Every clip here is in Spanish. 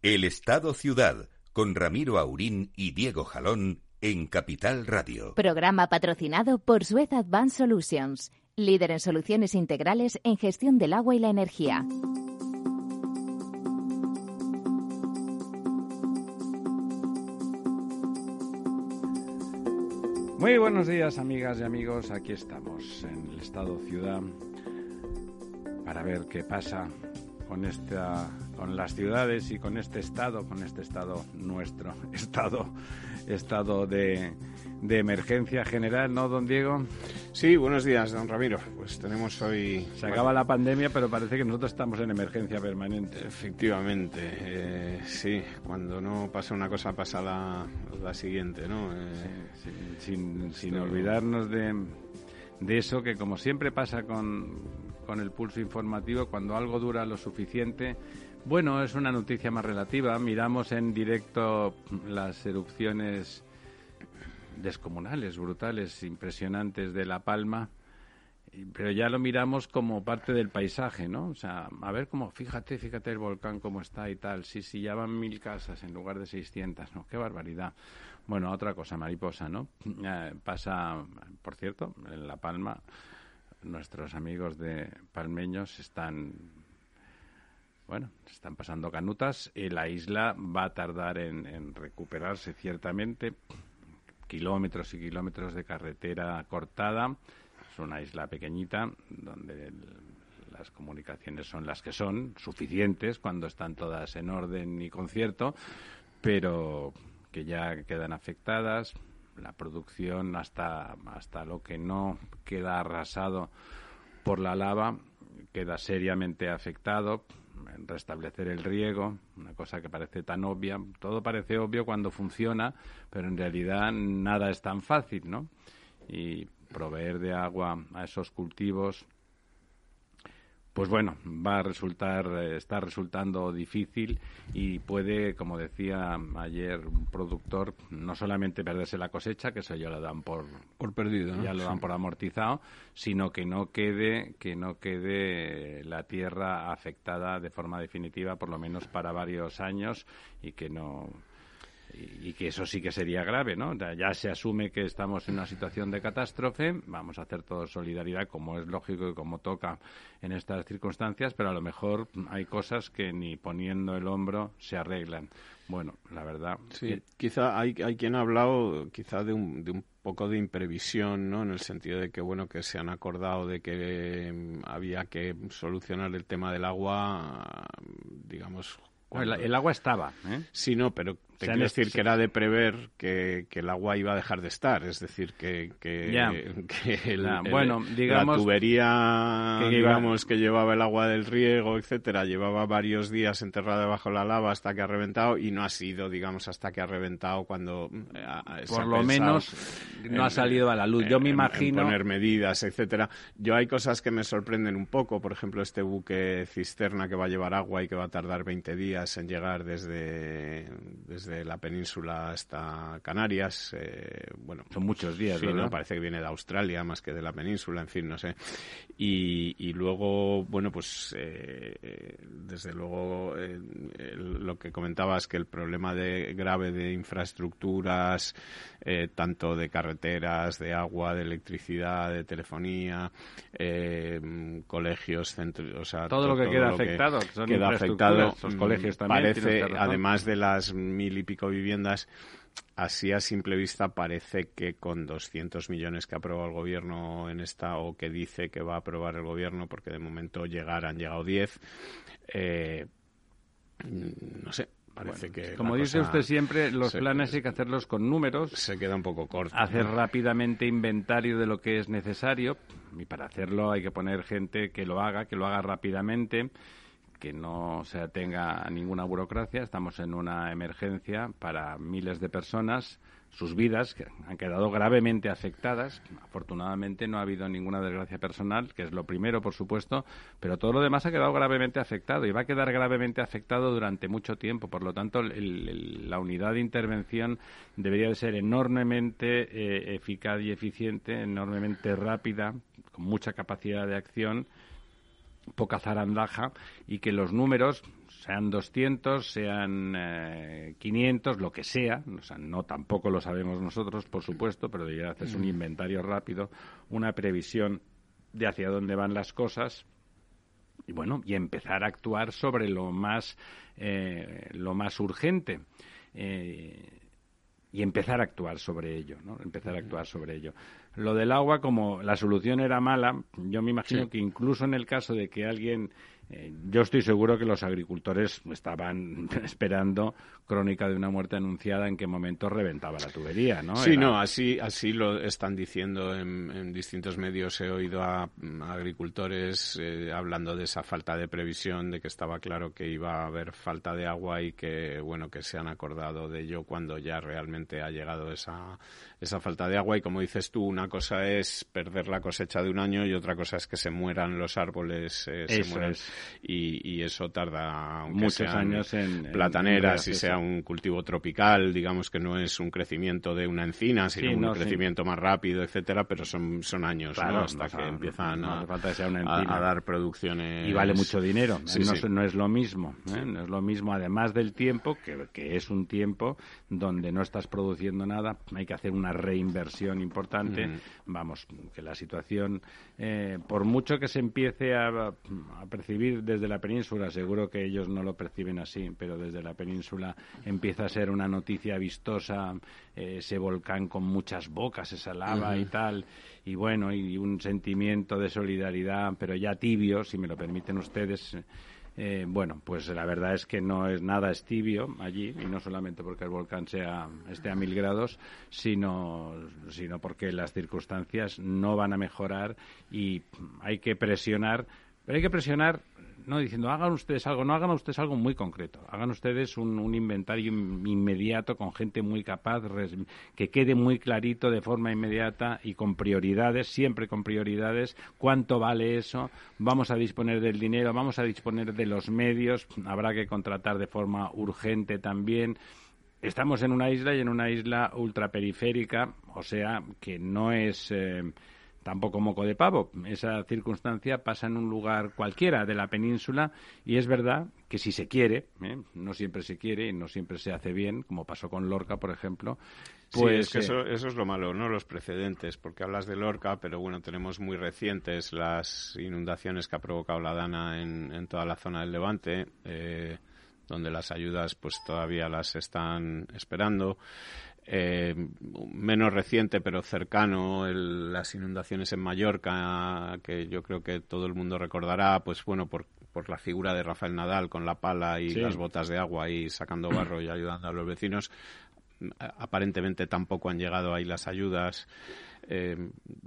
El Estado Ciudad, con Ramiro Aurín y Diego Jalón en Capital Radio. Programa patrocinado por Suez Advanced Solutions, líder en soluciones integrales en gestión del agua y la energía. Muy buenos días, amigas y amigos. Aquí estamos en el Estado Ciudad para ver qué pasa con esta con las ciudades y con este estado, con este estado nuestro, estado estado de, de emergencia general, ¿no, don Diego? Sí, buenos días, don Ramiro. Pues tenemos hoy... Se acaba la pandemia, pero parece que nosotros estamos en emergencia permanente. Efectivamente, eh, sí. Cuando no pasa una cosa, pasa la, la siguiente, ¿no? Eh, sin, sin olvidarnos de, de eso que, como siempre pasa con, con el pulso informativo, cuando algo dura lo suficiente, bueno, es una noticia más relativa. Miramos en directo las erupciones descomunales, brutales, impresionantes de La Palma, pero ya lo miramos como parte del paisaje, ¿no? O sea, a ver cómo, fíjate, fíjate el volcán cómo está y tal. Sí, sí, ya van mil casas en lugar de 600, ¿no? Qué barbaridad. Bueno, otra cosa, mariposa, ¿no? Eh, pasa, por cierto, en La Palma, nuestros amigos de Palmeños están bueno, están pasando canutas y la isla va a tardar en, recuperarse ciertamente. Kilómetros y kilómetros de carretera cortada. Es una isla pequeñita donde las comunicaciones son las que son, suficientes cuando están todas en orden y concierto, pero que ya quedan afectadas. La producción hasta, hasta lo que no queda arrasado por la lava queda seriamente afectado restablecer el riego, una cosa que parece tan obvia. Todo parece obvio cuando funciona, pero en realidad nada es tan fácil, ¿no? Y proveer de agua a esos cultivos pues bueno, va a resultar, eh, está resultando difícil y puede, como decía ayer un productor, no solamente perderse la cosecha, que eso ya lo dan por, por perdido, ya lo dan por amortizado, sino que no quede, que no quede la tierra afectada de forma definitiva, por lo menos para varios años y que no y, que eso sí que sería grave, ¿no? Ya se asume que estamos en una situación de catástrofe, vamos a hacer todo solidaridad como es lógico y como toca en estas circunstancias, pero a lo mejor hay cosas que ni poniendo el hombro se arreglan. Bueno, la verdad. Sí, quizá hay, hay quien ha hablado quizá de un, de un poco de imprevisión, ¿no? En el sentido de que, bueno, que se han acordado de que mm, había que solucionar el tema del agua, digamos, el, agua estaba. ¿eh? Sí, no, pero te quiero decir que era de prever que, el agua iba a dejar de estar. Es decir, que, que, la, bueno, digamos, la tubería que, digamos, que llevaba el agua del riego, etcétera, llevaba varios días enterrada debajo de la lava hasta que ha reventado y no ha sido, digamos, hasta que ha reventado cuando. Eh, Por lo menos no ha salido a la luz. Yo me imagino. poner medidas, etcétera. Yo hay cosas que me sorprenden un poco. Por ejemplo, este buque cisterna que va a llevar agua y que va a tardar 20 días en llegar desde, desde la península hasta Canarias. Eh, bueno, son muchos días, ¿no? Parece que viene de Australia más que de la península, en fin, no sé. Y, y luego, bueno, pues eh, desde luego eh, lo que comentabas que el problema de grave de infraestructuras, tanto de carreteras, de agua, de electricidad, de telefonía, colegios, centros, o sea, todo, lo que queda afectado, queda afectado, colegios Parece, además de las mil y pico viviendas, así a simple vista parece que con 200 millones que ha aprobado el gobierno en esta o que dice que va a aprobar el gobierno, porque de momento llegar han llegado 10, eh, no sé, Parece que como dice usted siempre, los planes hay que hacerlos con números. Se queda un poco corto. Hacer rápidamente inventario de lo que es necesario y para hacerlo hay que poner gente que lo haga, que lo haga rápidamente que no se atenga a ninguna burocracia. Estamos en una emergencia para miles de personas. Sus vidas han quedado gravemente afectadas. Afortunadamente no ha habido ninguna desgracia personal, que es lo primero, por supuesto, pero todo lo demás ha quedado gravemente afectado y va a quedar gravemente afectado durante mucho tiempo. Por lo tanto, la unidad de intervención debería de ser enormemente eh, eficaz y eficiente, enormemente rápida, con mucha capacidad de acción poca zarandaja y que los números sean 200, sean 500, eh, lo que sea, o sea, no tampoco lo sabemos nosotros, por supuesto, pero debería hacerse un mm. inventario rápido, una previsión de hacia dónde van las cosas y bueno, y empezar a actuar sobre lo más, eh, lo más urgente. Eh, y empezar a actuar sobre ello, ¿no? Empezar a actuar sobre ello. Lo del agua, como la solución era mala, yo me imagino que incluso en el caso de que alguien eh, yo estoy seguro que los agricultores estaban esperando crónica de una muerte anunciada en qué momento reventaba la tubería, ¿no? Sí, no, así, así lo están diciendo en, distintos medios. He oído a, agricultores eh, hablando de esa falta de previsión, de que estaba claro que iba a haber falta de agua y que, bueno, que se han acordado de ello cuando ya realmente ha llegado esa, esa falta de agua. Y como dices tú, una cosa es perder la cosecha de un año y otra cosa es que se mueran los árboles, eh, se mueran y, eso tarda muchos años en plataneras y sea un cultivo tropical, digamos que no es un crecimiento de una encina, sino un crecimiento más rápido, etcétera, pero son, son años hasta que empiezan a, dar producciones. Y vale mucho dinero, no, es lo mismo, ¿eh? no es lo mismo, además del tiempo, que, que es un tiempo donde no estás produciendo nada, hay que hacer una reinversión importante. Vamos, que la situación, eh, por mucho que se empiece a, a percibir desde la península, seguro que ellos no lo perciben así, pero desde la península empieza a ser una noticia vistosa, eh, ese volcán con muchas bocas, esa lava y tal, y bueno, y un sentimiento de solidaridad, pero ya tibio, si me lo permiten ustedes. Eh, bueno, pues la verdad es que no es nada estibio allí, y no solamente porque el volcán sea, esté a mil grados, sino, sino porque las circunstancias no van a mejorar y hay que presionar, pero hay que presionar no diciendo hagan ustedes algo, no hagan ustedes algo muy concreto, hagan ustedes un, inventario inmediato con gente muy capaz, que quede muy clarito de forma inmediata y con prioridades, siempre con prioridades, cuánto vale eso, vamos a disponer del dinero, vamos a disponer de los medios, habrá que contratar de forma urgente también. Estamos en una isla y en una isla ultraperiférica, o sea que no es. Eh, tampoco moco de pavo. Esa circunstancia pasa en un lugar cualquiera de la península y es verdad que si se quiere, ¿eh? no siempre se quiere y no siempre se hace bien, como pasó con Lorca, por ejemplo. Pues sí, eso, eso, es lo malo, ¿no? Los precedentes, porque hablas de Lorca, pero bueno, tenemos muy recientes las inundaciones que ha provocado la Dana en, toda la zona del Levante, eh, donde las ayudas pues todavía las están esperando. Eh, menos reciente pero cercano las inundaciones en Mallorca que yo creo que todo el mundo recordará pues bueno por, por la figura de Rafael Nadal con la pala y las botas de agua y sacando barro y ayudando a los vecinos aparentemente tampoco han llegado ahí las ayudas eh,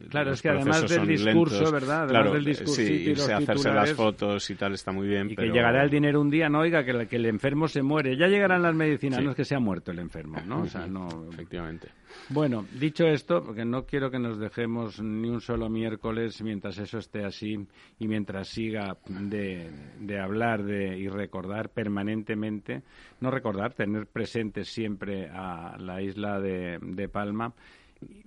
claro, es que además del discurso, ¿verdad? Además del discurso sí, hacerse las fotos y tal está muy bien. Y que llegará el dinero un día, no oiga, que, que el enfermo se muere. Ya llegarán las medicinas, no es que se ha muerto el enfermo, ¿no? O sea, no. Efectivamente. Bueno, dicho esto, porque no quiero que nos dejemos ni un solo miércoles mientras eso esté así y mientras siga de, de hablar de, y recordar permanentemente, no recordar, tener presente siempre a la isla de, de Palma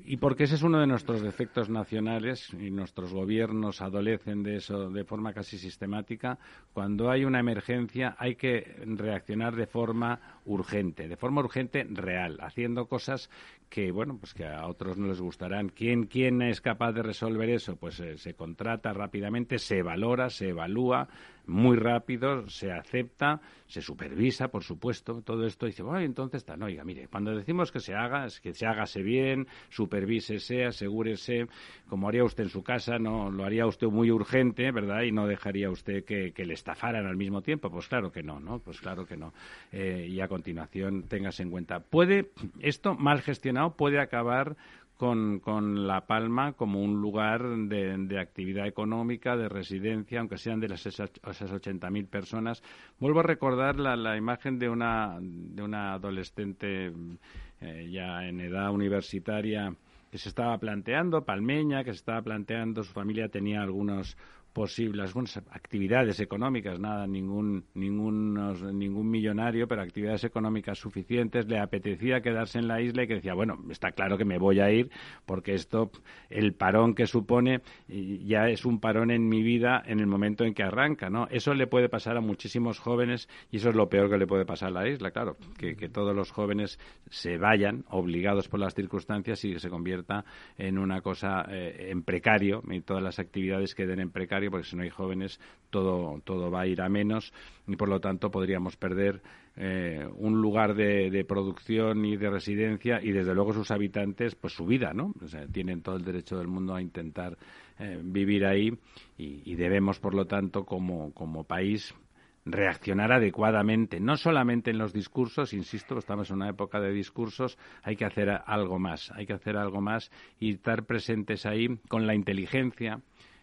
y porque ese es uno de nuestros defectos nacionales y nuestros gobiernos adolecen de eso de forma casi sistemática, cuando hay una emergencia hay que reaccionar de forma urgente, de forma urgente real, haciendo cosas que bueno, pues que a otros no les gustarán. ¿Quién, quién es capaz de resolver eso? Pues eh, se contrata rápidamente, se valora, se evalúa muy rápido, se acepta, se supervisa, por supuesto, todo esto. dice, bueno, entonces está, no, oiga, mire, cuando decimos que se haga, es que se hágase bien, supervísese, asegúrese, como haría usted en su casa, no lo haría usted muy urgente, ¿verdad? Y no dejaría usted que, le estafaran al mismo tiempo. Pues claro que no, ¿no? Pues claro que no. Eh, y a continuación, téngase en cuenta. Puede, esto mal gestionado, puede acabar con, con, La Palma como un lugar de, de, actividad económica, de residencia, aunque sean de las, esas, esas 80.000 personas. Vuelvo a recordar la, la, imagen de una, de una adolescente eh, ya en edad universitaria que se estaba planteando, palmeña, que se estaba planteando, su familia tenía algunos posibles actividades económicas, nada, ningún, ningún, ningún millonario, pero actividades económicas suficientes, le apetecía quedarse en la isla y que decía, bueno, está claro que me voy a ir porque esto, el parón que supone, ya es un parón en mi vida en el momento en que arranca, ¿no? Eso le puede pasar a muchísimos jóvenes y eso es lo peor que le puede pasar a la isla, claro, que, todos los jóvenes se vayan obligados por las circunstancias y se convierta en una cosa eh, en precario y todas las actividades queden en precario porque si no hay jóvenes todo, todo va a ir a menos y por lo tanto podríamos perder eh, un lugar de, producción y de residencia y desde luego sus habitantes pues su vida no tienen todo el derecho del mundo a intentar eh, vivir ahí y, debemos por lo tanto como, como país reaccionar adecuadamente, no solamente en los discursos, insisto, estamos en una época de discursos, hay que hacer algo más, hay que hacer algo más y estar presentes ahí con la inteligencia,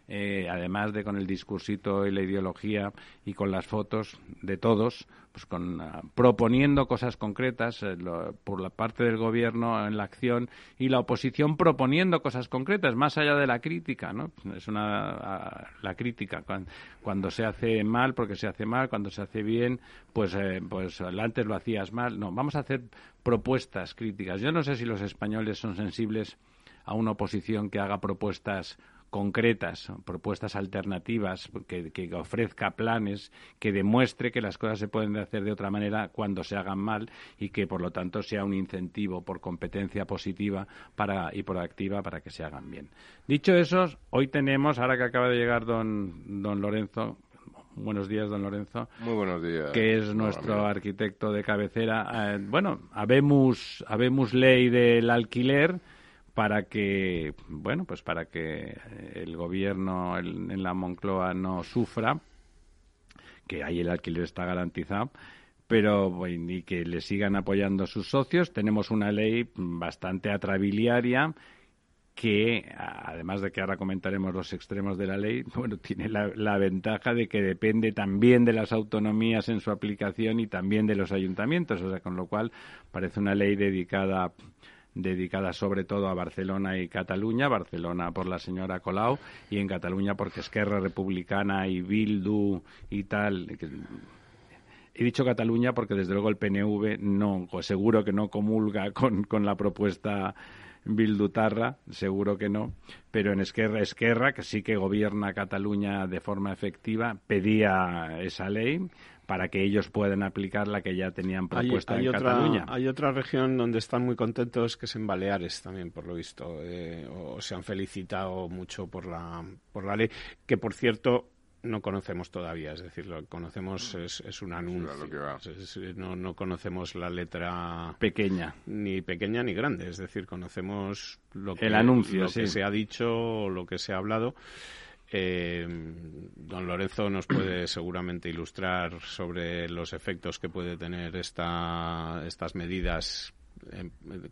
eh, además de con el discursito y la ideología y con las fotos de todos, pues con ah, proponiendo cosas concretas eh, por la parte del gobierno en la acción y la oposición proponiendo cosas concretas más allá de la crítica, ¿no? Es una ah, la crítica cuando, se hace mal porque se hace mal, cuando se hace bien, pues eh, pues antes lo hacías mal. No, vamos a hacer propuestas críticas. Yo no sé si los españoles son sensibles a una oposición que haga propuestas concretas, propuestas alternativas, que, ofrezca planes, que demuestre que las cosas se pueden hacer de otra manera cuando se hagan mal y que, por lo tanto, sea un incentivo por competencia positiva para, y proactiva para que se hagan bien. Dicho eso, hoy tenemos, ahora que acaba de llegar don, don Lorenzo, Buenos días, don Lorenzo. Muy buenos días. Que es nuestro arquitecto de cabecera. Eh, bueno, habemos, habemos ley del alquiler para que bueno pues para que el gobierno en la Moncloa no sufra que ahí el alquiler está garantizado pero y que le sigan apoyando sus socios. Tenemos una ley bastante atrabiliaria que además de que ahora comentaremos los extremos de la ley bueno tiene la, la ventaja de que depende también de las autonomías en su aplicación y también de los ayuntamientos. O sea con lo cual parece una ley dedicada dedicada sobre todo a Barcelona y Cataluña, Barcelona por la señora Colau y en Cataluña porque Esquerra Republicana y Bildu y tal. He dicho Cataluña porque desde luego el PNV no, seguro que no comulga con, con la propuesta Bildutarra, seguro que no, pero en Esquerra, Esquerra, que sí que gobierna Cataluña de forma efectiva, pedía esa ley para que ellos puedan aplicar la que ya tenían propuesta en Cataluña. Hay otra región donde están muy contentos que es en Baleares también, por lo visto, eh, o se han felicitado mucho por la, por la ley, que por cierto no conocemos todavía, es decir, lo que conocemos es, es un anuncio. no, no, conocemos la letra pequeña, ni pequeña ni grande, es decir, conocemos lo que, El anuncio, lo que se ha dicho, lo que se ha hablado. Eh, don Lorenzo nos puede seguramente ilustrar sobre los efectos que puede tener esta, estas medidas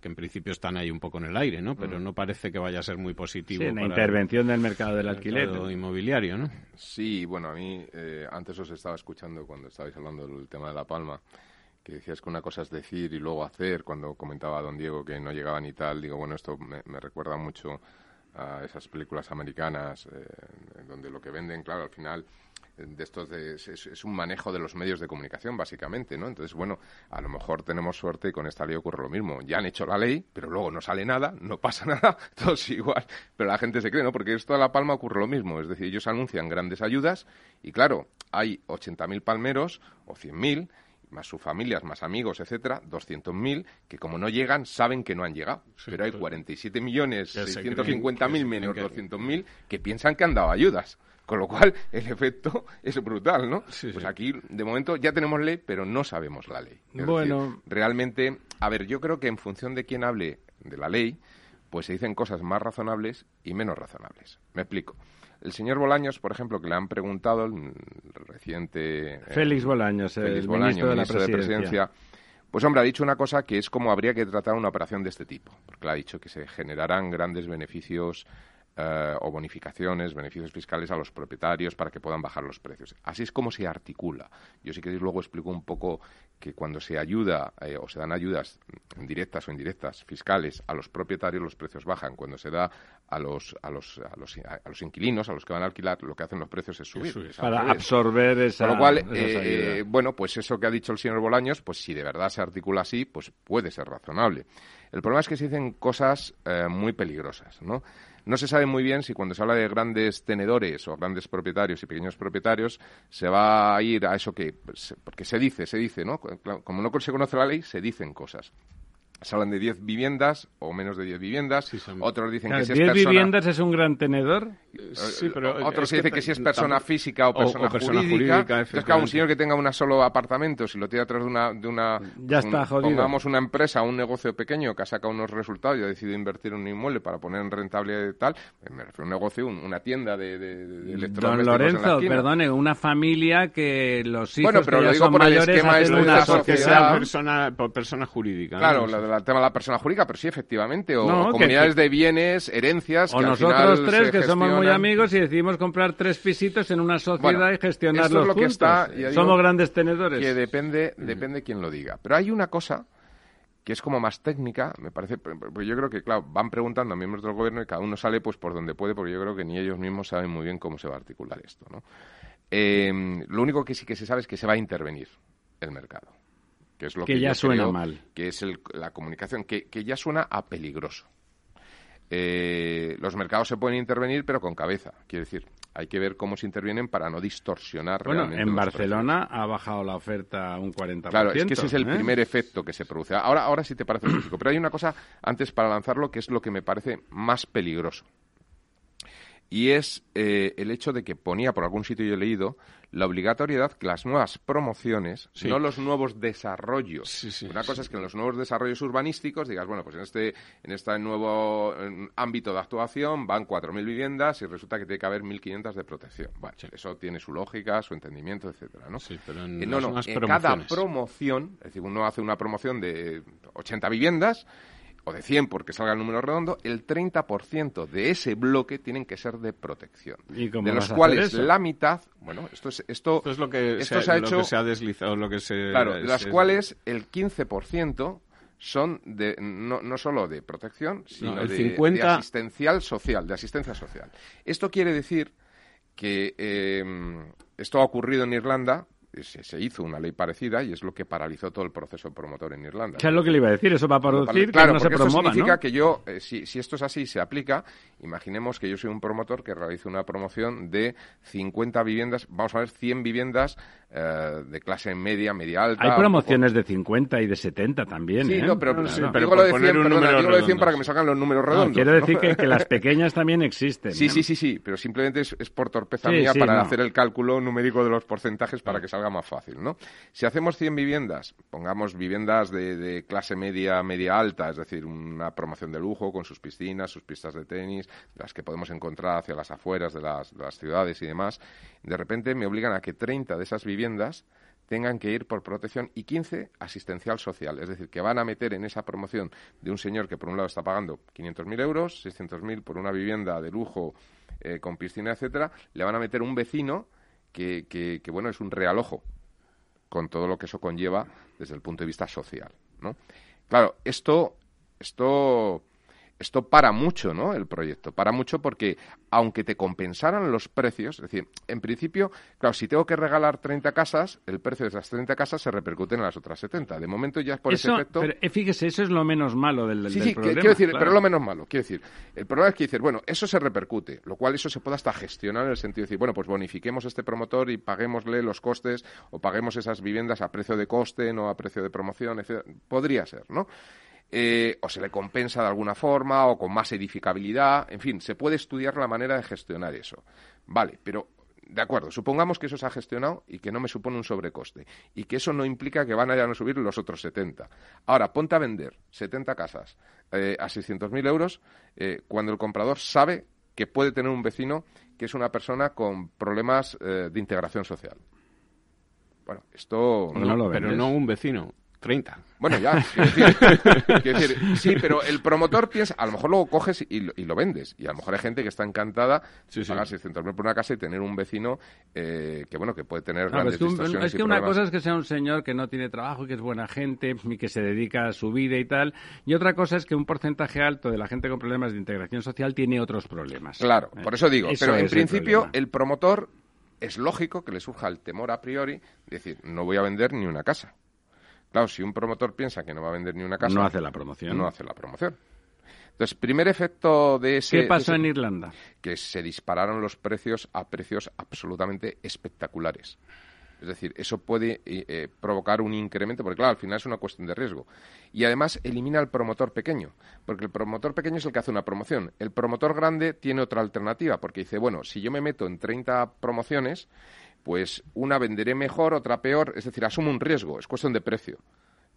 que en principio están ahí un poco en el aire, ¿no? Pero mm. no parece que vaya a ser muy positivo. Sí, la intervención del mercado del alquiler. inmobiliario, ¿no? Sí, bueno, a mí eh, antes os estaba escuchando cuando estabais hablando del tema de La Palma, que decías que una cosa es decir y luego hacer, cuando comentaba don Diego que no llegaban y tal, digo, bueno, esto me recuerda mucho a esas películas americanas eh, donde lo que venden, claro, al final de estos es, un manejo de los medios de comunicación básicamente, ¿no? Entonces, bueno, a lo mejor tenemos suerte y con esta ley ocurre lo mismo. Ya han hecho la ley, pero luego no sale nada, no pasa nada, todo es igual, pero la gente se cree, ¿no? Porque esto a La Palma ocurre lo mismo, es decir, ellos anuncian grandes ayudas y claro, hay 80.000 palmeros o 100.000 más sus familias, más amigos, etcétera, 200.000 que como no llegan saben que no han llegado. Pero hay 47 millones 650.000 menos 200.000 que piensan que han dado ayudas. Con lo cual, el efecto es brutal, ¿no? pues aquí, de momento, ya tenemos ley, pero no sabemos la ley. bueno. realmente, a ver, yo creo que en función de quién hable de la ley, pues se dicen cosas más razonables y menos razonables. Me explico. El señor Bolaños, por ejemplo, que le han preguntado, el reciente... Eh, Félix Bolaños, el ministro, de la presidencia. Pues hombre, ha dicho una cosa que es como habría que tratar una operación de este tipo, porque le ha dicho que se generarán grandes beneficios eh, o bonificaciones, beneficios fiscales a los propietarios para que puedan bajar los precios. Así es como se articula. Yo sí que luego explico un poco que cuando se ayuda eh, o se dan ayudas directas o indirectas fiscales a los propietarios los precios bajan. Cuando se da a los a los a los, a los inquilinos, a los que van a alquilar, lo que hacen los precios es subir. para absorber esa. Con lo cual, eh, bueno, pues eso que ha dicho el señor Bolaños, pues si de verdad se articula así, pues puede ser razonable. El problema es que se dicen cosas muy peligrosas, ¿no? No se sabe muy bien si cuando se habla de grandes tenedores o grandes propietarios y pequeños propietarios se va a ir a eso que, porque se dice, se dice, ¿no? Como no se conoce la ley, se dicen cosas se hablan de 10 viviendas o menos de 10 viviendas. Otros dicen que si es 10 viviendas es un gran tenedor. Eh, sí, pero otros dicen que, si es persona física o persona, jurídica. Entonces, claro, un señor que tenga un solo apartamento, si lo tiene atrás de una... De una ya está jodido. Pongamos una empresa, un negocio pequeño que ha sacado unos resultados y ha decidido invertir en un inmueble para poner en rentable tal, eh, me refiero a un negocio, un, una tienda de, de, de Don Lorenzo, perdone, una familia que los hijos bueno, pero lo digo por el esquema es una sociedad... persona, persona jurídica. Claro, la el tema de la persona jurídica, pero sí, efectivamente, o, comunidades de bienes, herencias. O nosotros tres, que somos muy amigos y decidimos comprar tres pisitos en una sociedad y gestionarlos lo juntos. Que está, somos grandes tenedores. Que depende, depende quién lo diga. Pero hay una cosa que es como más técnica, me parece, pues yo creo que, claro, van preguntando a miembros del gobierno y cada uno sale pues por donde puede, porque yo creo que ni ellos mismos saben muy bien cómo se va a articular esto, ¿no? Eh, lo único que sí que se sabe es que se va a intervenir el mercado que es lo que, ya suena mal. Que es la comunicación, que, ya suena a peligroso. Eh, los mercados se pueden intervenir, pero con cabeza. Quiere decir, hay que ver cómo se intervienen para no distorsionar bueno, en Barcelona ha bajado la oferta un 40%. Claro, es que ese es el ¿eh? primer efecto que se produce. Ahora, ahora sí te parece físico. Pero hay una cosa antes para lanzarlo que es lo que me parece más peligroso. Y es eh, el hecho de que ponía, por algún sitio yo he leído, la obligatoriedad que las nuevas promociones, no los nuevos desarrollos. Una cosa es que en los nuevos desarrollos urbanísticos digas, bueno, pues en este, en este nuevo ámbito de actuación van 4.000 viviendas y resulta que tiene que haber 1.500 de protección. Bueno, eso tiene su lógica, su entendimiento, etcétera, ¿no? pero en, eh, no, no, en cada promoción, es decir, uno hace una promoción de 80 viviendas o de 100 porque salga el número redondo, el 30% de ese bloque tienen que ser de protección. de los cuales la mitad, bueno, esto es esto, es lo que se, ha hecho, se ha deslizado, lo que se Claro, de las cuales el 15% son de no, no solo de protección, sino de, asistencial social, de asistencia social. Esto quiere decir que eh, esto ha ocurrido en Irlanda se, hizo una ley parecida y es lo que paralizó todo el proceso promotor en Irlanda. ¿Qué es lo que le iba a decir? Eso va a producir claro, que no se promueva, esto significa que yo, eh, si, si, esto es así y se aplica, imaginemos que yo soy un promotor que realiza una promoción de 50 viviendas, vamos a ver, 100 viviendas eh, de clase media, media alta. Hay promociones de 50 y de 70 también. Sí, ¿eh? no, pero, digo, lo de 100, digo de 100 para que me salgan los números redondos. quiero decir que, las pequeñas también existen. Sí, sí, sí, sí, pero simplemente es, por torpeza mía para hacer el cálculo numérico de los porcentajes para que salga más fácil, ¿no? Si hacemos 100 viviendas, pongamos viviendas de, clase media, media alta, es decir, una promoción de lujo con sus piscinas, sus pistas de tenis, las que podemos encontrar hacia las afueras de las, de ciudades y demás, de repente me obligan a que 30 de esas viviendas viviendas tengan que ir por protección y 15 asistencial social. Es decir, que van a meter en esa promoción de un señor que por un lado está pagando 500.000 euros, 600.000 por una vivienda de lujo eh, con piscina, etcétera, le van a meter un vecino que, que, bueno, es un realojo con todo lo que eso conlleva desde el punto de vista social, ¿no? Claro, esto, esto esto para mucho, ¿no? El proyecto, para mucho porque aunque te compensaran los precios, es decir, en principio, claro, si tengo que regalar 30 casas, el precio de esas 30 casas se repercute en las otras 70. De momento ya es por ese efecto... Pero eh, fíjese, eso es lo menos malo del, del sí, sí, problema. quiero decir, pero es lo menos malo. Quiero decir, el problema es que decir, bueno, eso se repercute, lo cual eso se puede hasta gestionar en el sentido de decir, bueno, pues bonifiquemos este promotor y paguémosle los costes o paguemos esas viviendas a precio de coste, no a precio de promoción, etc. Podría ser, ¿no? Eh, o se le compensa de alguna forma, o con más edificabilidad, en fin, se puede estudiar la manera de gestionar eso. Vale, pero de acuerdo, supongamos que eso se ha gestionado y que no me supone un sobrecoste y que eso no implica que van a, a subir los otros 70. Ahora, ponte a vender 70 casas eh, a 600.000 euros eh, cuando el comprador sabe que puede tener un vecino que es una persona con problemas de integración social. Bueno, esto... No, pero no un vecino, 30. Bueno, ya, quiero decir, sí, pero el promotor piensa, a lo mejor luego coges y lo, vendes. Y a lo mejor hay gente que está encantada de pagar 600.000 por una casa y tener un vecino que, bueno, que puede tener grandes es que, es que una cosa es que sea un señor que no tiene trabajo y que es buena gente y que se dedica a su vida y tal. Y otra cosa es que un porcentaje alto de la gente con problemas de integración social tiene otros problemas. Claro, por eso digo. pero en principio el promotor es lógico que le surja el temor a priori de decir, no voy a vender ni una casa. Claro, si un promotor piensa que no va a vender ni una casa... No hace la promoción. No hace la promoción. Entonces, primer efecto de ese... ¿Qué pasó en Irlanda? Que se dispararon los precios a precios absolutamente espectaculares. Es decir, eso puede eh, eh, provocar un incremento, porque claro, al final es una cuestión de riesgo. Y además elimina al promotor pequeño, porque el promotor pequeño es el que hace una promoción. El promotor grande tiene otra alternativa, porque dice, bueno, si yo me meto en 30 promociones, pues una venderé mejor, otra peor, es decir, asumo un riesgo, es cuestión de precio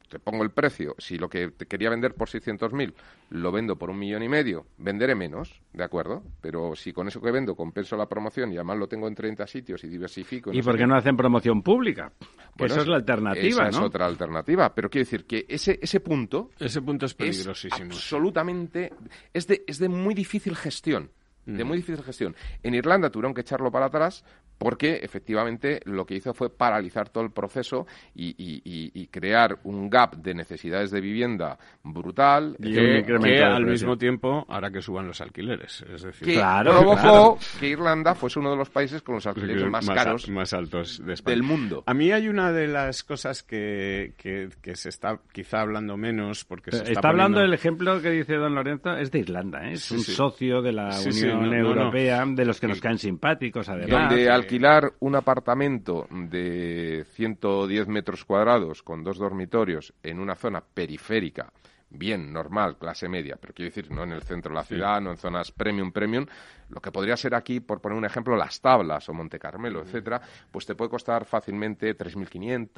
te pongo el precio, si lo que te quería vender por 600.000 lo vendo por un millón y medio, venderé menos, ¿de acuerdo? Pero si con eso que vendo compenso la promoción y además lo tengo en 30 sitios y diversifico... ¿Y por qué no hacen promoción pública? esa es la alternativa, esa es otra alternativa, pero quiero decir que ese, ese punto... Ese punto es peligrosísimo. absolutamente... Es de, es de muy difícil gestión de muy difícil gestión. En Irlanda tuvieron que echarlo para atrás porque efectivamente lo que hizo fue paralizar todo el proceso y, crear un gap de necesidades de vivienda brutal. que, al mismo tiempo hará que suban los alquileres. Es decir, que provocó que Irlanda fuese uno de los países con los alquileres más, caros más altos del mundo. A mí hay una de las cosas que, que, se está quizá hablando menos porque se está, hablando del ejemplo que dice don Lorenzo es de Irlanda, ¿eh? es un socio de la Unión Europea de los que nos caen simpáticos además alquilar un apartamento de 110 metros cuadrados con dos dormitorios en una zona periférica bien, normal, clase media, pero quiero decir, no en el centro de la ciudad, no en zonas premium, premium, lo que podría ser aquí, por poner un ejemplo, las tablas o Monte Carmelo, etcétera, pues te puede costar fácilmente 3.500,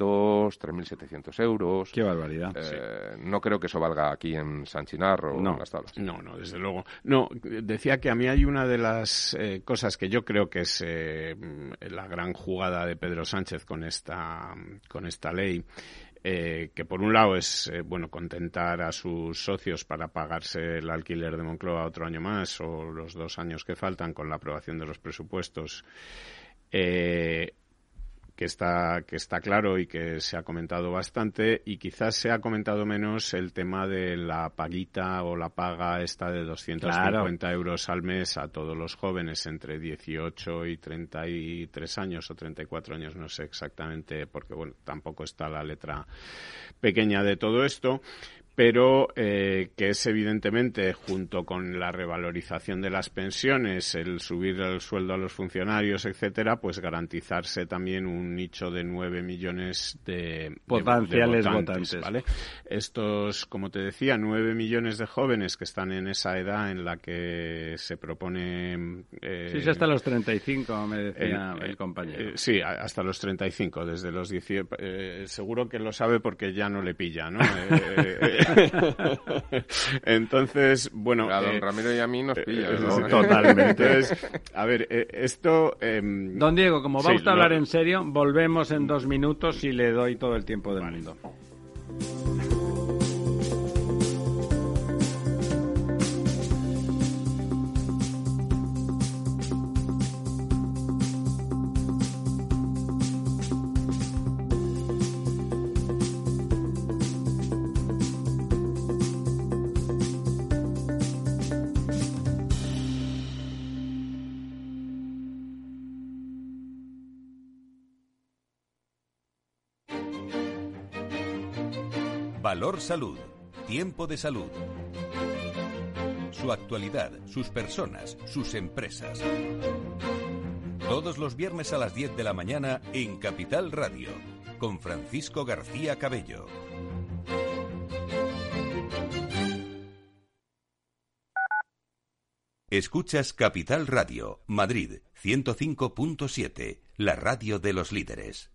3.700 euros. Qué barbaridad. Eh, no creo que eso valga aquí en San Chinar o en las tablas. No, no, desde luego. No, decía que a mí hay una de las eh, cosas que yo creo que es eh, la gran jugada de Pedro Sánchez con esta, con esta ley eh, que por un lado es eh, bueno contentar a sus socios para pagarse el alquiler de Moncloa otro año más o los dos años que faltan con la aprobación de los presupuestos eh, que está, que está claro y que se ha comentado bastante y quizás se ha comentado menos el tema de la paguita o la paga esta de 250 euros al mes a todos los jóvenes entre 18 y 33 años o 34 años, no sé exactamente porque bueno, tampoco está la letra pequeña de todo esto, pero eh, que es evidentemente, junto con la revalorización de las pensiones, el subir el sueldo a los funcionarios, etcétera, pues garantizarse también un nicho de nueve millones de potenciales votantes, ¿vale? Estos, como te decía, nueve millones de jóvenes que están en esa edad en la que se propone. Eh, sí, hasta los 35, me decía el, compañero. Eh, sí, hasta los 35, desde los 10. seguro que lo sabe porque ya no le pilla, ¿no? Entonces, bueno. A don eh, Ramiro y a mí nos pilla. Eh, totalmente. a ver, eh, esto. Em, don Diego, como vamos a hablar en serio, volvemos en dos minutos y le doy todo el tiempo del mundo. Salud. Tiempo de salud. Su actualidad, sus personas, sus empresas. Todos los viernes a las 10 de la mañana en Capital Radio, con Francisco García Cabello. Escuchas Capital Radio, Madrid 105.7, la radio de los líderes.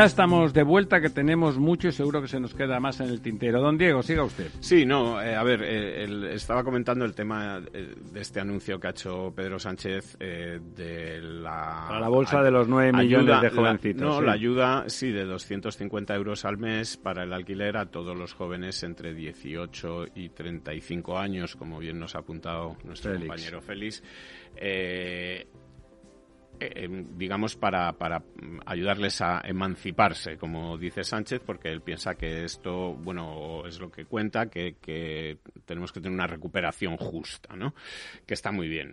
Ya estamos de vuelta, que tenemos mucho y seguro que se nos queda más en el tintero. Don Diego, siga usted. Sí, no, eh, a ver, eh, estaba comentando el tema eh, de este anuncio que ha hecho Pedro Sánchez de la... Para la bolsa de los 9 millones de jovencitos. no, la ayuda, sí, de 250 euros al mes para el alquiler a todos los jóvenes entre 18 y 35 años, como bien nos ha apuntado nuestro compañero Félix. Eh, eh, digamos, para, para ayudarles a emanciparse, como dice Sánchez, porque él piensa que esto, bueno, es lo que cuenta, que, que tenemos que tener una recuperación justa, ¿no? Que está muy bien,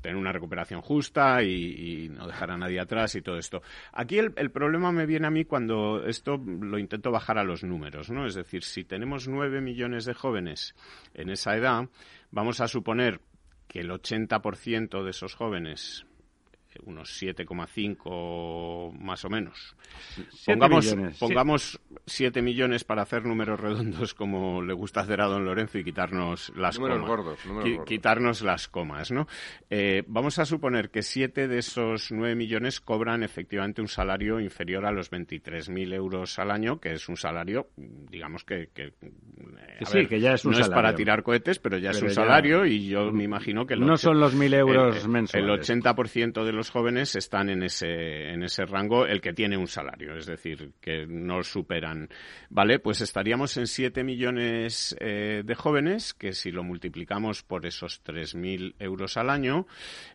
tener una recuperación justa y, no dejar a nadie atrás y todo esto. Aquí el, el problema me viene a mí cuando esto lo intento bajar a los números, ¿no? Es decir, si tenemos nueve millones de jóvenes en esa edad, vamos a suponer que el 80% de esos jóvenes unos 7,5 más o menos. Pongamos, millones, pongamos 7 millones para hacer números redondos como le gusta hacer a don Lorenzo y quitarnos las números comas. Gordos, Quitarnos las comas, ¿no? Eh, vamos a suponer que 7 de esos 9 millones cobran efectivamente un salario inferior a los 23.000 euros al año, que es un salario, digamos que... que, sí, que ya es un no es para tirar cohetes, pero ya es un salario y yo me imagino que... no son los 1.000 euros mensuales. El 80% de los jóvenes están en ese, en ese rango el que tiene un salario, es decir, que no superan. Vale, pues estaríamos en 7 millones eh, de jóvenes, que si lo multiplicamos por esos 3.000 euros al año,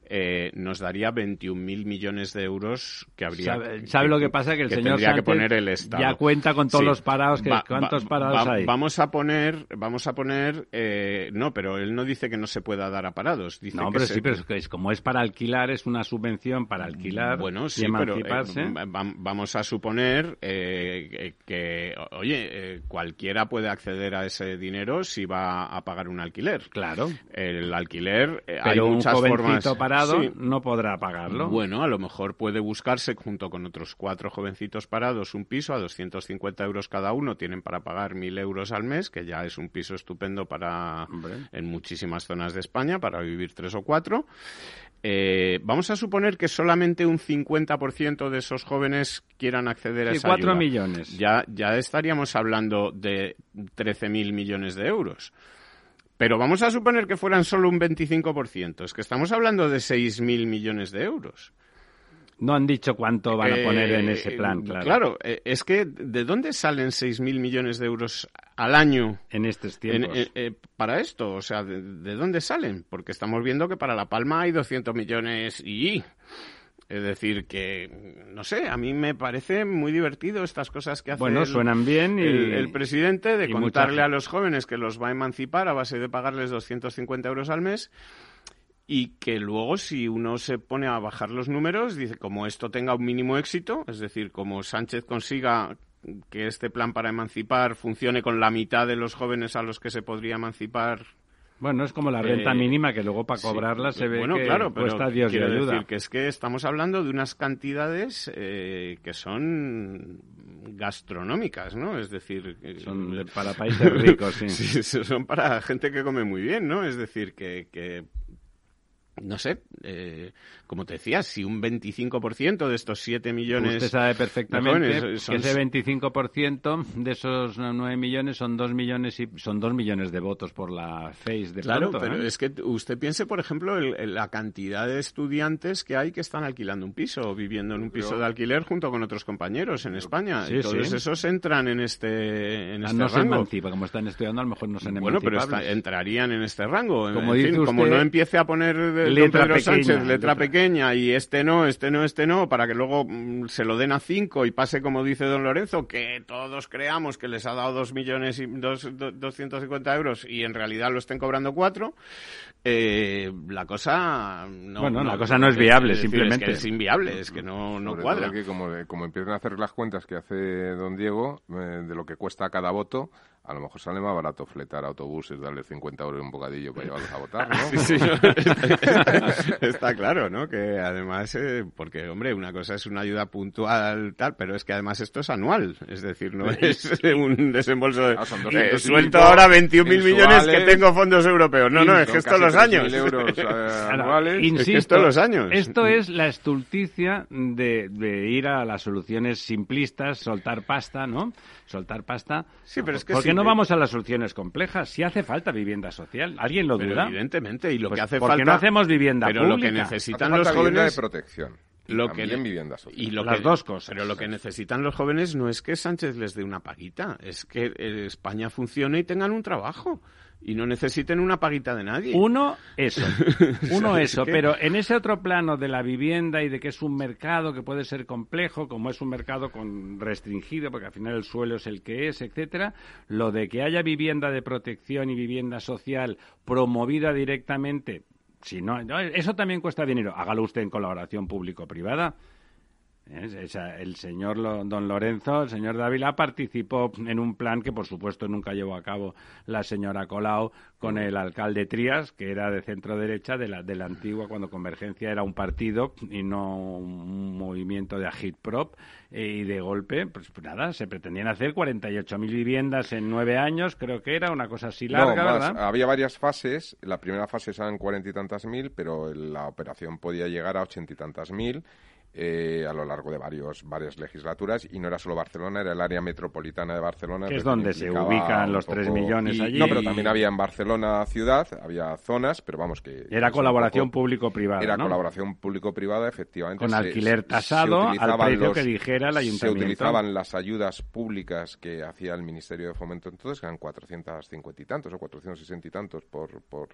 eh, nos daría 21.000 millones de euros que habría. ¿Sabe, lo que pasa? Que el señor que poner el Estado. ya cuenta con todos los parados. Que, ¿Cuántos parados hay? Vamos a poner, vamos a poner, eh, no, pero él no dice que no se pueda dar a parados. Dice no, pero sí, pero es, como es para alquilar, es una subvención para alquilar. Bueno, sí, pero eh, vamos a suponer que, oye, cualquiera puede acceder a ese dinero si va a pagar un alquiler. Claro. El alquiler, hay muchas formas no podrá pagarlo. Bueno, a lo mejor puede buscarse junto con otros cuatro jovencitos parados un piso a 250 euros cada uno. Tienen para pagar 1.000 euros al mes, que ya es un piso estupendo para en muchísimas zonas de España para vivir tres o cuatro. Eh, vamos a suponer que solamente un 50% de esos jóvenes quieran acceder a esa 4 millones. Ya, ya estaríamos hablando de 13.000 millones de euros. Pero vamos a suponer que fueran solo un 25%. Es que estamos hablando de 6.000 millones de euros. No han dicho cuánto van a poner en ese plan, claro. Claro, eh, es que ¿de dónde salen 6.000 millones de euros al año? En estos tiempos. Eh, eh, para esto, o sea, ¿de, ¿de, dónde salen? Porque estamos viendo que para La Palma hay 200 millones y... Es decir, que, no sé, a mí me parece muy divertido estas cosas que hace bueno, suenan bien el, presidente de contarle a los jóvenes que los va a emancipar a base de pagarles 250 euros al mes y que luego si uno se pone a bajar los números, dice, como esto tenga un mínimo éxito, es decir, como Sánchez consiga que este plan para emancipar funcione con la mitad de los jóvenes a los que se podría emancipar bueno, es como la renta eh, mínima que luego para cobrarla se ve que claro, cuesta Dios y ayuda. decir que es que estamos hablando de unas cantidades eh, que son gastronómicas, ¿no? Es decir... Son para países ricos, sí. Son para gente que come muy bien, ¿no? Es decir, que, que no sé, eh, como te decía, si un 25% de estos 7 millones... Usted sabe perfectamente que ese 25% de esos 9 millones son 2 millones y son 2 millones de votos por la FACE de Claro, pronto, pero ¿eh? es que usted piense, por ejemplo, en la cantidad de estudiantes que hay que están alquilando un piso o viviendo en un piso de alquiler junto con otros compañeros en España. Sí, todos sí. esos entran en este, en Ah, este no se rango. emancipa, como están estudiando, a lo mejor no son Bueno, pero está- entrarían en este rango. Como En dice fin, como usted, no empiece a poner de- letra Pedro pequeña, Sánchez letra, letra- pequeña y este no, este no, este no, para que luego mm, se lo den a cinco y pase como dice don Lorenzo, que todos creamos que les ha dado dos millones y dos, do- 250 euros y en realidad lo estén cobrando cuatro, eh, la cosa no, Bueno, la cosa no es viable, simplemente. Es, que es inviable, es que no, no Sobre cuadra. que como, como empiezan a hacer las cuentas que hace don Diego eh, de lo que cuesta cada voto, a lo mejor sale más barato fletar autobuses, darle 50 euros un bocadillo para llevarlos a votar, ¿no? Sí, sí, está claro, ¿no? Que además, eh, porque, hombre, una cosa es una ayuda puntual, tal, pero es que además esto es anual. Es decir, no es un desembolso de... Ah, son eh, 200 y suelto ahora 21.000 millones que tengo fondos europeos. No, no, es que esto los años. 3.000 euros eh, anuales. insisto, Es que todos los años. Esto es la estulticia de, de ir a las soluciones simplistas, soltar pasta, ¿no? Soltar pasta. Sí, pero es que ¿Por qué sí, no vamos a las soluciones complejas? Si hace falta vivienda social. ¿Alguien lo Pero duda? evidentemente, y lo Pues, que hace ¿por qué falta... no hacemos vivienda Pero lo que pública? Hace necesitan los jóvenes... de protección. Y lo que vivienda social. y lo Las que- dos cosas. Pero lo que necesitan los jóvenes no es que Sánchez les dé una paguita, es que eh, España funcione y tengan un trabajo y no necesiten una paguita de nadie. Uno, eso. Uno, ¿Sabes eso. qué? Pero en ese otro plano de la vivienda y de que es un mercado que puede ser complejo, como es un mercado con restringido, porque al final el suelo es el que es, etcétera, lo de que haya vivienda de protección y vivienda social promovida directamente, si no, no, eso también cuesta dinero. Hágalo usted en colaboración público-privada. ¿Eh? El señor Lo- don Lorenzo, el señor Dávila participó en un plan que por supuesto nunca llevó a cabo la señora Colau con el alcalde Trías, que era de centro derecha de la, de la antigua cuando Convergencia era un partido y no un movimiento de agitprop eh, y de golpe, pues nada, se pretendían hacer 48.000 viviendas en nueve años, creo que era una cosa así larga, no, más. ¿verdad? Había varias fases. La primera fase eran cuarenta y tantas mil, pero la operación podía llegar a ochenta y tantas mil. Eh, a lo largo de varios, varias legislaturas y no era solo Barcelona, era el área metropolitana de Barcelona. Que es donde se ubican los tres millones y- allí. No, pero también había en Barcelona ciudad, había zonas, pero vamos que... Era colaboración público-privada, Era ¿no? colaboración público-privada, efectivamente. Con Se- alquiler se tasado al precio los- que dijera el Se ayuntamiento. utilizaban las ayudas públicas que hacía el Ministerio de Fomento entonces, que eran 450 y tantos o 460 y tantos por, por,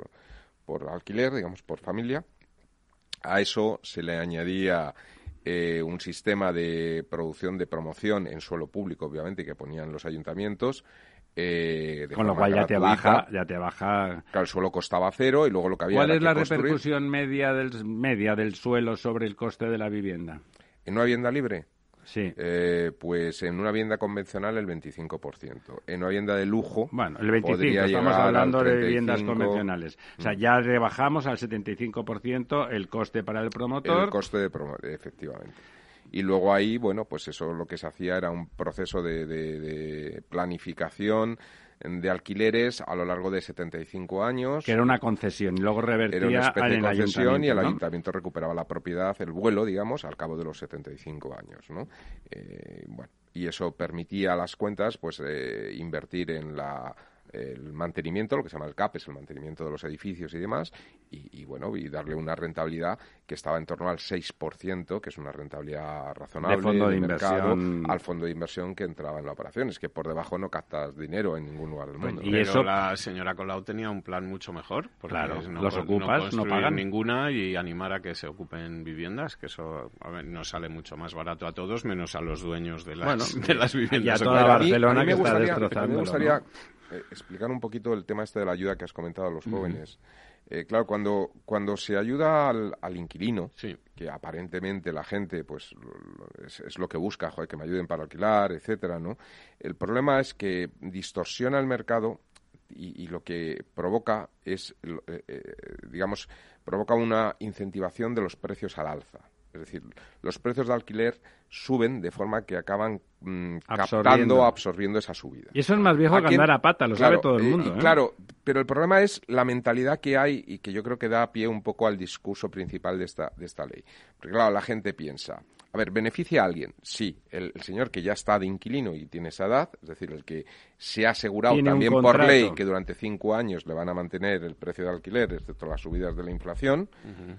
por alquiler, digamos, por familia. A eso se le añadía eh, un sistema de producción de promoción en suelo público, obviamente, que ponían los ayuntamientos. eh, de Con lo cual ya te baja, ya te baja Claro, el suelo costaba cero y luego lo que había ¿Cuál era es la repercusión media del, media del suelo sobre el coste de la vivienda? ¿En una vivienda libre? Sí. Eh, pues en una vivienda convencional el 25%. En una vivienda de lujo. Bueno, el 25, podría estamos llegar al hablando de viviendas 35. convencionales. O sea, ya rebajamos al 75% el coste para el promotor. El coste de promo, efectivamente. Y luego ahí, bueno, pues eso lo que se hacía era un proceso de, de- de planificación de alquileres a lo largo de 75 años. que era una concesión y luego Era una revertía especie de concesión y el ayuntamiento recuperaba la propiedad, el vuelo, digamos, al cabo de los 75 años, ¿no? Eh, bueno, y eso permitía a las cuentas, pues, eh, invertir en la el mantenimiento, lo que se llama el CAP, es el mantenimiento de los edificios y demás, y, y, bueno, y darle una rentabilidad que estaba en torno al 6%, que es una rentabilidad razonable De fondo de mercado, al fondo de inversión que entraba en la operación. Es que por debajo no captas dinero en ningún lugar del mundo. y Pero eso- la señora Colau tenía un plan mucho mejor. Porque Claro, es los ocupas, no construir pagan. ninguna y animar a que se ocupen viviendas, que eso a ver, nos sale mucho más barato a todos, menos a los dueños de las, Bueno, de las viviendas. y a toda Pero a mí- Barcelona a mí me que está gustaría- mí me gustaría ¿no? Eh, explicar un poquito el tema este de la ayuda que has comentado a los jóvenes. Eh, claro, cuando, cuando se ayuda al, al inquilino, Sí. que aparentemente la gente pues es, es lo que busca, joder, que me ayuden para alquilar, etcétera, ¿no? El problema es que distorsiona el mercado y, y lo que provoca es, eh, digamos, provoca una incentivación de los precios al alza. Es decir, los precios de alquiler suben de forma que acaban mm, captando, absorbiendo esa subida. Y eso es más viejo que andar a pata, lo sabe todo el mundo. ¿eh? Claro, pero el problema es la mentalidad que hay y que yo creo que da pie un poco al discurso principal de esta, de esta ley. Porque claro, la gente piensa, a ver, ¿beneficia a alguien? Sí, el, señor que ya está de inquilino y tiene esa edad, es decir, el que se ha asegurado también por ley que durante cinco años le van a mantener el precio de alquiler, excepto las subidas de la inflación,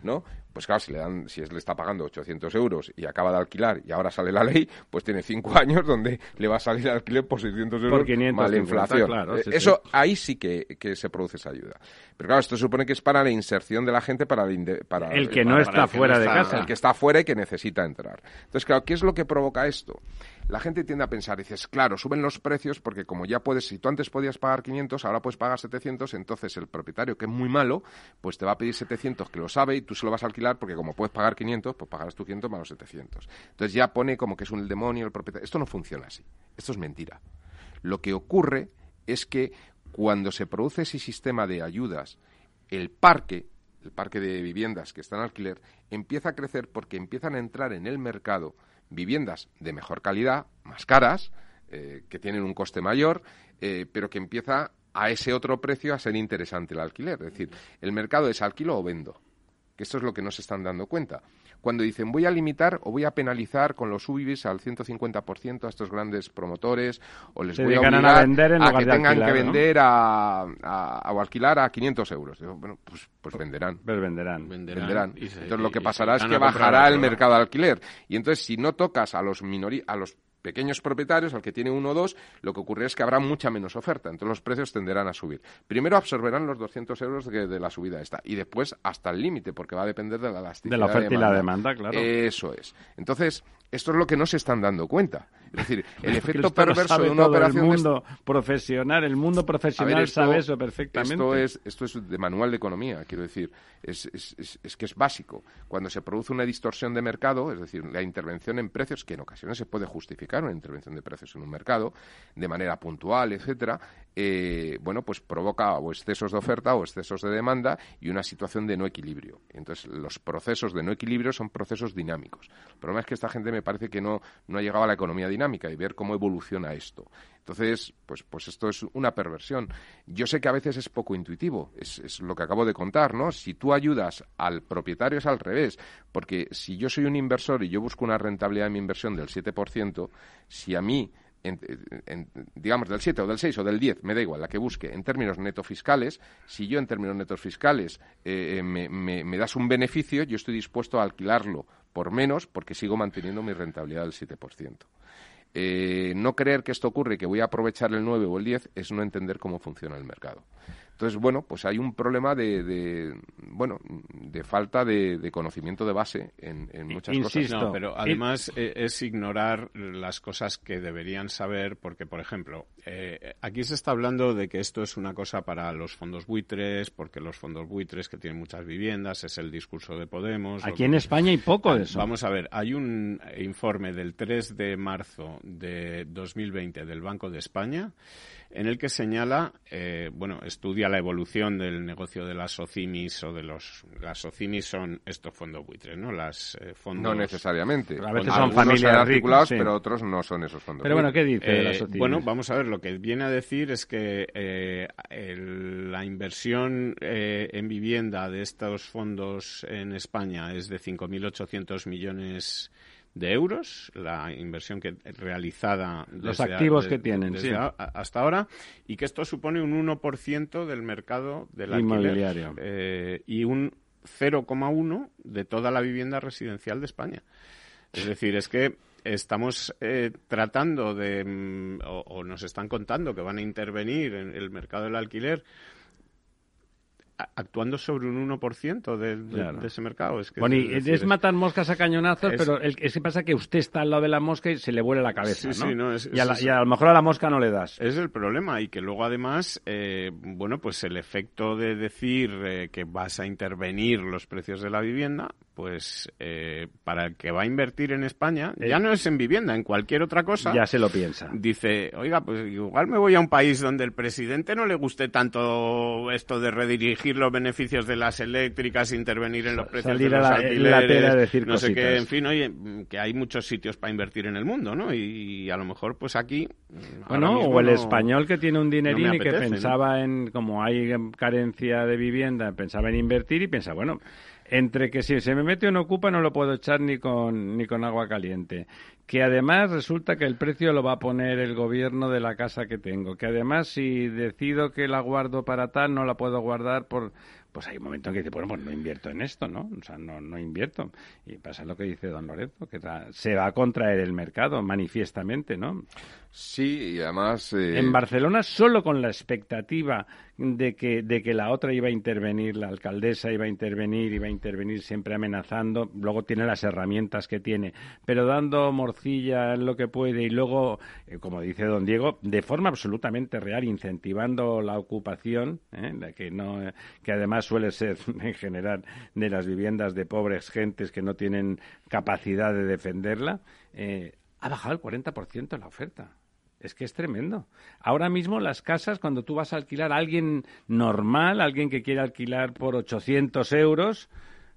¿no? Pues claro, si le dan, si le está pagando 800 euros y acaba de alquilar y ahora sale la ley, pues tiene cinco años donde le va a salir el alquiler por 600 euros por 500, más la inflación. Eh, eso ahí sí que, se produce esa ayuda. Pero claro, esto supone que es para la inserción de la gente, para, para el que no está fuera de casa, el que está fuera y que necesita entrar. Entonces, claro, ¿qué es lo que provoca esto? La gente tiende a pensar, dices, claro, suben los precios porque como ya puedes, si tú antes podías pagar 500, ahora puedes pagar 700, entonces el propietario, que es muy malo, pues te va a pedir 700, que lo sabe, y tú se lo vas a alquilar porque como puedes pagar 500, pues pagarás tú 500 más los 700. Entonces ya pone como que es un demonio el propietario. Esto no funciona así. Esto es mentira. Lo que ocurre es que cuando se produce ese sistema de ayudas, el parque el parque de viviendas que está en alquiler, empieza a crecer porque empiezan a entrar en el mercado viviendas de mejor calidad, más caras, eh, que tienen un coste mayor, eh, pero que empieza a ese otro precio a ser interesante el alquiler. Es decir, el mercado es alquilo o vendo, que esto es lo que no se están dando cuenta cuando dicen voy a limitar o voy a penalizar con los UBIs al 150% a estos grandes promotores o les voy a obligar a, que tengan que vender a, o alquilar a 500 euros. bueno, pues, pues venderán. Pues venderán. Venderán. entonces lo que pasará es que bajará el mercado de alquiler. Y entonces si no tocas a los minori a los pequeños propietarios, al que tiene uno o dos, lo que ocurrirá es que habrá mucha menos oferta, entonces los precios tenderán a subir. Primero absorberán los 200 euros de, la subida esta y después hasta el límite, porque va a depender de la elasticidad. De la oferta y la demanda, claro. Eso es. Entonces, esto es lo que no se están dando cuenta. Es decir, el efecto perverso de una operación. El mundo profesional, el mundo profesional sabe eso perfectamente. Esto es, esto es de manual de economía, quiero decir. Es, es, es, que es básico. Cuando se produce una distorsión de mercado, es decir, la intervención en precios, que en ocasiones se puede justificar una intervención de precios en un mercado, de manera puntual, etcétera, eh, bueno, pues provoca o excesos de oferta o excesos de demanda y una situación de no equilibrio. Entonces, los procesos de no equilibrio son procesos dinámicos. El problema es que esta gente me parece que no, no ha llegado a la economía dinámica y ver cómo evoluciona esto. Entonces, pues, pues esto es una perversión. Yo sé que a veces es poco intuitivo, es, lo que acabo de contar, ¿no? Si tú ayudas al propietario es al revés, porque si yo soy un inversor y yo busco una rentabilidad de mi inversión del 7%, si a mí digamos, del 7 o del 6 o del 10, me da igual, la que busque, en términos neto fiscales, si yo en términos netos fiscales eh, eh, me, me, das un beneficio, yo estoy dispuesto a alquilarlo por menos porque sigo manteniendo mi rentabilidad del 7%. Eh, no creer que esto ocurre y que voy a aprovechar el 9 o el 10 es no entender cómo funciona el mercado. Entonces, bueno, pues hay un problema de, bueno, de falta de, conocimiento de base en, muchas Insisto, cosas. pero además e, es ignorar las cosas que deberían saber, porque, por ejemplo, eh, aquí se está hablando de que esto es una cosa para los fondos buitres, porque los fondos buitres que tienen muchas viviendas, es el discurso de Podemos. Aquí en España hay poco de eso. Vamos a ver, hay un informe del 3 de marzo de 2020 del Banco de España en el que señala, eh, bueno, estudia la evolución del negocio de las SOCIMIS o de los... Las SOCIMIS son estos fondos buitres, ¿no? Las eh, fondos... No necesariamente. a veces son familias articulados, pero otros no son esos fondos Pero bueno, ¿qué dice de las eh, Bueno, vamos a ver, lo que viene a decir es que la inversión en vivienda de estos fondos en España es de 5.800 millones de euros, la inversión que realizada los activos que tienen hasta ahora y que esto supone un 1% del mercado del inmobiliario eh, y un 0,1 de toda la vivienda residencial de España. Es decir, es que estamos eh, tratando de mm, o, nos están contando que van a intervenir en el mercado del alquiler actuando sobre un 1% de, de, ese mercado. Es que bueno, y es, matar moscas a cañonazos, pero el, es que pasa que usted está al lado de la mosca y se le vuela la cabeza, ¿no? y, a lo mejor a la mosca no le das. Es el problema y que luego además, eh, bueno, pues el efecto de decir eh, que vas a intervenir los precios de la vivienda, pues eh, para el que va a invertir en España, ya no es en vivienda, en cualquier otra cosa. Ya se lo piensa. Dice, oiga, pues igual me voy a un país donde el presidente no le guste tanto esto de redirigir los beneficios de las eléctricas, intervenir en los precios de los alquileres, decir no sé qué, en fin, oye, que hay muchos sitios para invertir en el mundo, ¿no? Y, a lo mejor, pues aquí... Bueno, o el español que tiene un dinerín y que pensaba en, como hay carencia de vivienda, pensaba en invertir y piensa, bueno entre que si se me mete no ocupa no lo puedo echar ni con, ni con agua caliente, que además resulta que el precio lo va a poner el gobierno de la casa que tengo, que además si decido que la guardo para tal no la puedo guardar por pues hay un momento en que dice, bueno, pues no invierto en esto, ¿no? O sea, no, no invierto. Y pasa lo que dice don Lorenzo, que se va a contraer el mercado manifiestamente, ¿no? Sí, y además... Eh, en Barcelona solo con la expectativa de que, de que la otra iba a intervenir, la alcaldesa iba a intervenir, iba a intervenir siempre amenazando, luego tiene las herramientas que tiene, pero dando morcilla en lo que puede y luego, eh, como dice don Diego, de forma absolutamente real, incentivando la ocupación, ¿eh? que, no, que además suele ser en general de las viviendas de pobres gentes que no tienen capacidad de defenderla, ha bajado el 40% la oferta. Es que es tremendo. Ahora mismo las casas, cuando tú vas a alquilar a alguien normal, alguien que quiere alquilar por 800 euros,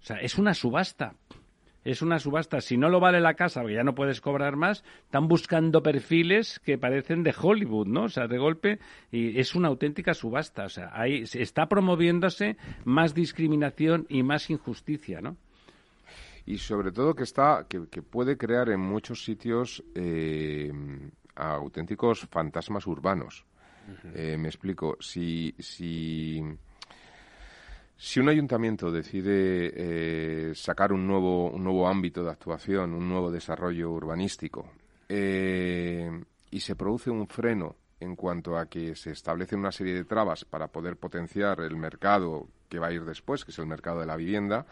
o sea, es una subasta. Es una subasta. Si no lo vale la casa, porque ya no puedes cobrar más, están buscando perfiles que parecen de Hollywood, ¿no? O sea, de golpe, y es una auténtica subasta. O sea, ahí está promoviéndose más discriminación y más injusticia, ¿no? y sobre todo que está que, puede crear en muchos sitios eh, auténticos fantasmas urbanos. Eh, me explico. Si, si, si un ayuntamiento decide eh, sacar un nuevo, un nuevo ámbito de actuación, un nuevo desarrollo urbanístico, eh, y se produce un freno en cuanto a que se establece una serie de trabas para poder potenciar el mercado que va a ir después, que es el mercado de la vivienda,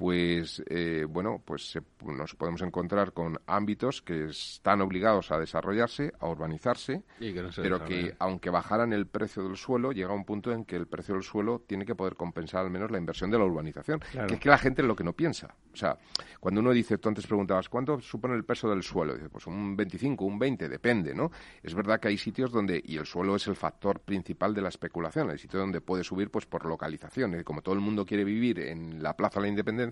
pues eh, bueno, pues nos podemos encontrar con ámbitos que están obligados a desarrollarse, a urbanizarse, pero que aunque bajaran el precio del suelo, llega un punto en que el precio del suelo tiene que poder compensar al menos la inversión de la urbanización, que es que la gente es lo que no piensa. O sea, cuando uno dice, tú antes preguntabas, ¿cuánto supone el peso del suelo? Dice, pues un 25, un 20, depende, ¿no? Es verdad que hay sitios donde, y el suelo es el factor principal de la especulación, hay sitios donde puede subir pues por localización, como todo el mundo quiere vivir en la Plaza de la Independencia,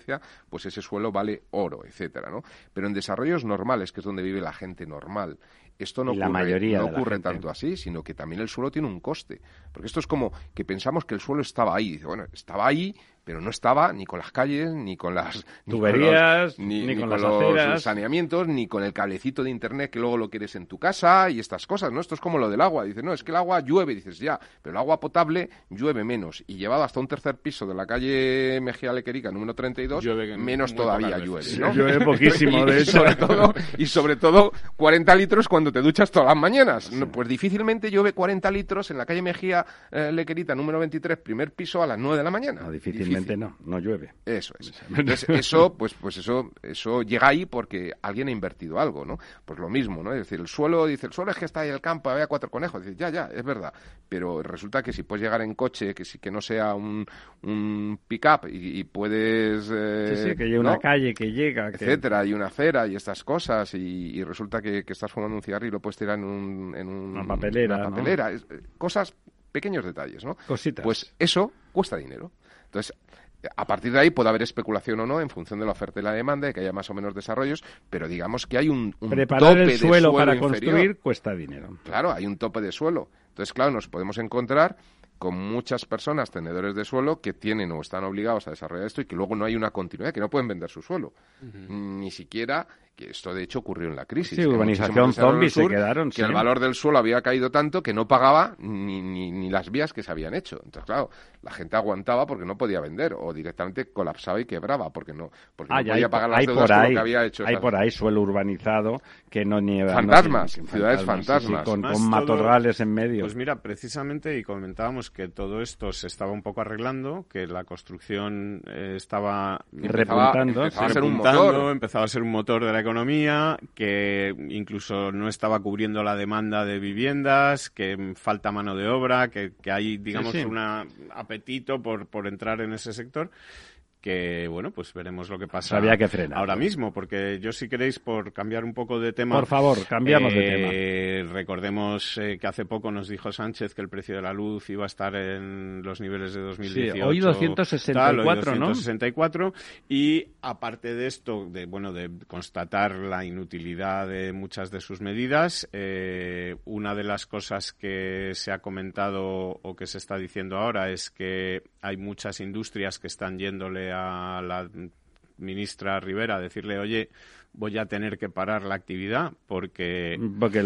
pues ese suelo vale oro, etcétera, ¿no? Pero en desarrollos normales, que es donde vive la gente normal, esto no ocurre, no ocurre tanto así, sino que también el suelo tiene un coste. Porque esto es como que pensamos que el suelo estaba ahí. Dice, bueno, estaba ahí, pero no estaba ni con las calles, ni con las tuberías, ni con, los, saneamientos, ni con el cablecito de internet que luego lo quieres en tu casa y estas cosas, ¿no? Esto es como lo del agua. Dice, no, es que el agua llueve. Dices, ya, pero el agua potable llueve menos. Y llevado hasta un tercer piso de la calle Mejía Lequerica, número 32, menos todavía llueve, ¿no? Llueve poquísimo, de hecho. sobre todo, y sobre todo 40 litros cuando te duchas todas las mañanas. Pues difícilmente llueve 40 litros en la calle Mejía eh, Lequerita, número 23, primer piso, a las 9 de la mañana. No, difícilmente no, no llueve. Eso es. eso, pues, pues eso, eso llega ahí porque alguien ha invertido algo, ¿no? Pues lo mismo, ¿no? Es decir, el suelo, dice, el suelo es que está ahí el campo, había cuatro conejos. Dice, ya, ya, es verdad. Pero resulta que si puedes llegar en coche, que sí que no sea un, un pick-up y, puedes... Eh, sí, sí, que hay una calle que llega. Etcétera, y una acera y estas cosas y, resulta que, estás fumando un cigarro y lo puedes tirar en, un, en una papelera. papelera. Eh, cosas pequeños detalles, ¿no? Cositas. Pues eso cuesta dinero. Entonces, a partir de ahí puede haber especulación o no en función de la oferta y la demanda, y que haya más o menos desarrollos, pero digamos que hay un, un Preparar tope el suelo, de suelo para construir cuesta dinero. Claro, hay un tope de suelo. Entonces, claro, nos podemos encontrar con muchas personas tenedores de suelo que tienen o están obligados a desarrollar esto y que luego no hay una continuidad, que no pueden vender su suelo. Ni siquiera que esto de hecho ocurrió en la crisis. Sí, urbanización zombie se quedaron. Que el valor del suelo había caído tanto que no pagaba ni, ni, las vías que se habían hecho. Entonces, claro, la gente aguantaba porque no podía vender o directamente colapsaba y quebraba porque no, porque no podía pagar las deudas por que había hecho. Hay por ahí suelo urbanizado que no nieva. Fantasmas, ciudades fantasmas. con, matorrales en medio. Pues mira, precisamente, y comentábamos que todo esto se estaba un poco arreglando, que la construcción eh, estaba repuntando, empezaba, a ser un motor. empezaba a ser un motor de la economía, que incluso no estaba cubriendo la demanda de viviendas, que falta mano de obra, que, hay, digamos, un apetito por, por entrar en ese sector. Que bueno, pues veremos lo que pasa Había que frenar. ahora mismo, porque yo si queréis por cambiar un poco de tema. Por favor, cambiamos de eh, tema. Recordemos eh, que hace poco nos dijo Sánchez que el precio de la luz iba a estar en los niveles de 2018. Sí, hoy 264, tal, 264 y aparte de esto, de bueno, de constatar la inutilidad de muchas de sus medidas, eh, una de las cosas que se ha comentado o que se está diciendo ahora es que hay muchas industrias que están yéndole a la ministra Rivera decirle, oye, voy a tener que parar la actividad porque, porque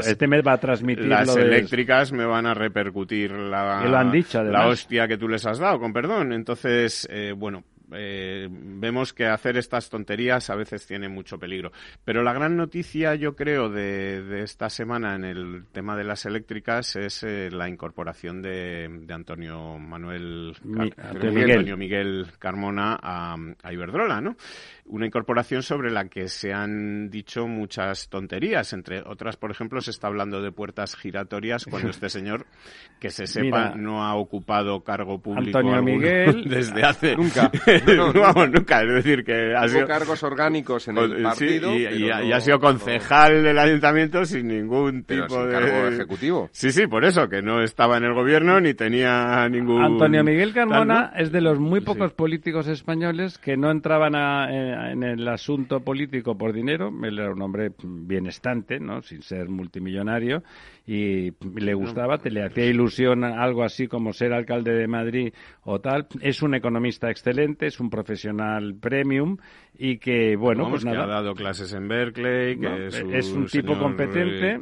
este mes va a transmitir las eléctricas me van a repercutir la, lo han dicho, la hostia que tú les has dado, con perdón. Entonces, eh, bueno, eh, vemos que hacer estas tonterías a veces tiene mucho peligro. Pero la gran noticia, yo creo, de, esta semana en el tema de las eléctricas es eh, la incorporación de, Antonio Manuel Antonio Miguel Carmona a, a Iberdrola, ¿no? Una incorporación sobre la que se han dicho muchas tonterías. Entre otras, por ejemplo, se está hablando de puertas giratorias cuando este señor, que se sepa, no ha ocupado cargo público Antonio Miguel desde hace... Nunca. No, vamos, nunca. Es decir, que ha sido... cargos orgánicos en el partido. y, ha sido concejal del ayuntamiento sin ningún tipo de... cargo ejecutivo. Sí, sí, por eso, que no estaba en el gobierno ni tenía ningún... Antonio Miguel Carmona es de los muy pocos políticos españoles que no entraban a... Eh, en el asunto político por dinero. Él era un hombre bienestante, ¿no? Sin ser multimillonario y le gustaba, te le hacía ilusión algo así como ser alcalde de Madrid o tal. Es un economista excelente, es un profesional premium y que, bueno, pues nada. ha dado clases en Berkeley, que es, un, tipo competente,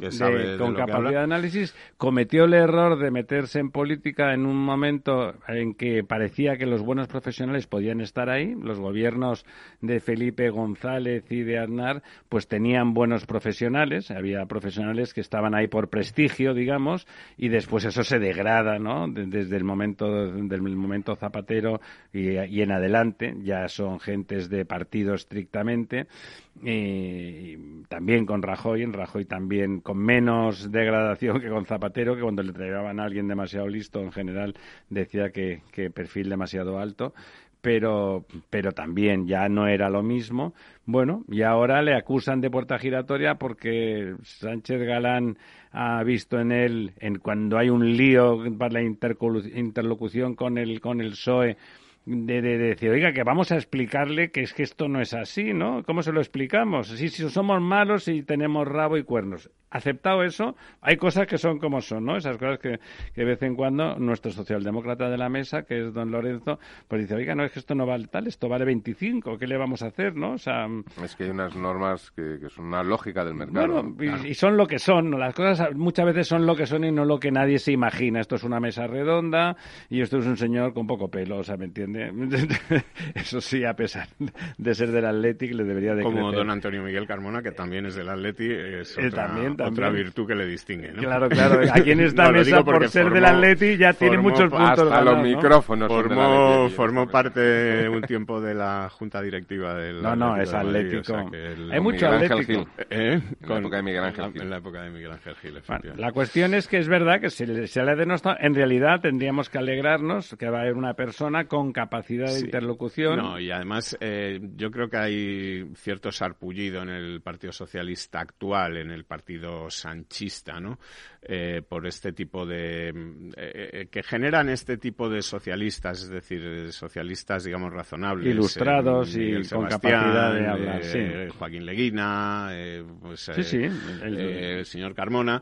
con capacidad de análisis. Cometió el error de meterse en política en un momento en que parecía que los buenos profesionales podían estar ahí. Los gobiernos de Felipe González y de Aznar, pues tenían buenos profesionales. Había profesionales que estaban ahí por prestigio, digamos, y después eso se degrada, ¿no? Desde el momento, del momento Zapatero y, y en adelante. Ya son gentes de partido estrictamente, y también con Rajoy, en Rajoy también con menos degradación que con Zapatero, que cuando le traían a alguien demasiado listo, en general decía que, que perfil demasiado alto pero, pero también ya no era lo mismo. Bueno, y ahora le acusan de puerta giratoria porque Sánchez Galán ha visto en él, en cuando hay un lío para la interlocución con el, con el PSOE, de, de, decir, oiga, que vamos a explicarle que es que esto no es así, ¿no? ¿Cómo se lo explicamos? Si, si somos malos y tenemos rabo y cuernos aceptado eso, hay cosas que son como son, ¿no? Esas cosas que, que de vez en cuando nuestro socialdemócrata de la mesa, que es don Lorenzo, pues dice, oiga, no es que esto no vale tal, esto vale 25, ¿qué le vamos a hacer, no? O sea, es que hay unas normas que, son una lógica del mercado. y, son lo que son, las cosas muchas veces son lo que son y no lo que nadie se imagina. Esto es una mesa redonda y esto es un señor con poco pelo, o sea, ¿me entiende? eso sí, a pesar de ser del Athletic, le debería de Como don Antonio Miguel Carmona, que también es del Athletic, es eh, también, otra virtud que le distingue, ¿no? Claro, claro. Aquí en esta mesa, por ser del Atleti, ya tiene muchos puntos. Hasta los micrófonos. Formó, formó parte un tiempo de la junta directiva del No, no, es atlético. Hay mucho atlético. ¿Eh? En la época de Miguel Ángel Gil. En la época de Miguel Ángel Gil, La cuestión es que es verdad que se, se le ha denostado. En realidad tendríamos que alegrarnos que va a haber una persona con capacidad de interlocución. No, y además eh, yo creo que hay cierto sarpullido en el Partido Socialista actual, en el Partido sanchista, ¿no? Eh, por este tipo de eh, eh, que generan este tipo de socialistas, es decir, socialistas, digamos, razonables, ilustrados y con capacidad de hablar. Sí. Joaquín Leguina, pues, el, señor Carmona,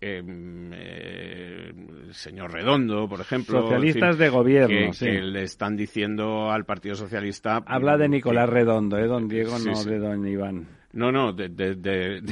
el señor Redondo, por ejemplo. Socialistas de gobierno, que, le están diciendo al Partido Socialista. Habla de Nicolás Redondo, ¿eh? Don Diego, no de Don Iván. No, no, de... de, de,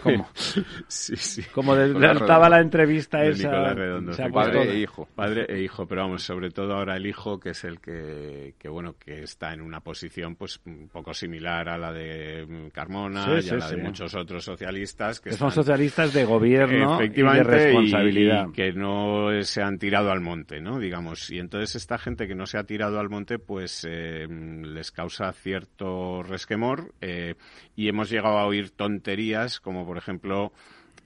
¿cómo? sí, sí. Como estaba la entrevista esa... Redondo. padre e hijo. Padre e hijo, pero vamos, sobre todo ahora el hijo, que es el que, que bueno, que está en una posición pues un poco similar a la de Carmona y a la de muchos otros socialistas. Que, son socialistas de gobierno y de responsabilidad. Y, que no se han tirado al monte, ¿no? Digamos. Y entonces esta gente que no se ha tirado al monte, pues eh, les causa cierto resquemor eh, y hemos llegado a oír tonterías como, por ejemplo,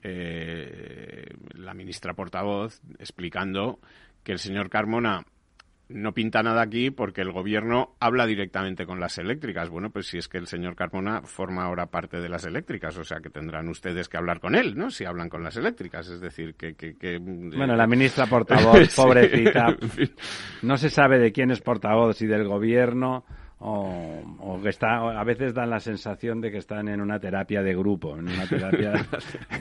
eh, la ministra portavoz explicando que el señor Carmona no pinta nada aquí porque el gobierno habla directamente con las eléctricas. Bueno, pues si es que el señor Carmona forma ahora parte de las eléctricas, o sea que tendrán ustedes que hablar con él, ¿no? Si hablan con las eléctricas, es decir, que... que, bueno, la ministra portavoz, pobrecita, no se sabe de quién es portavoz, si del gobierno o, que está a veces dan la sensación de que están en una terapia de grupo en una terapia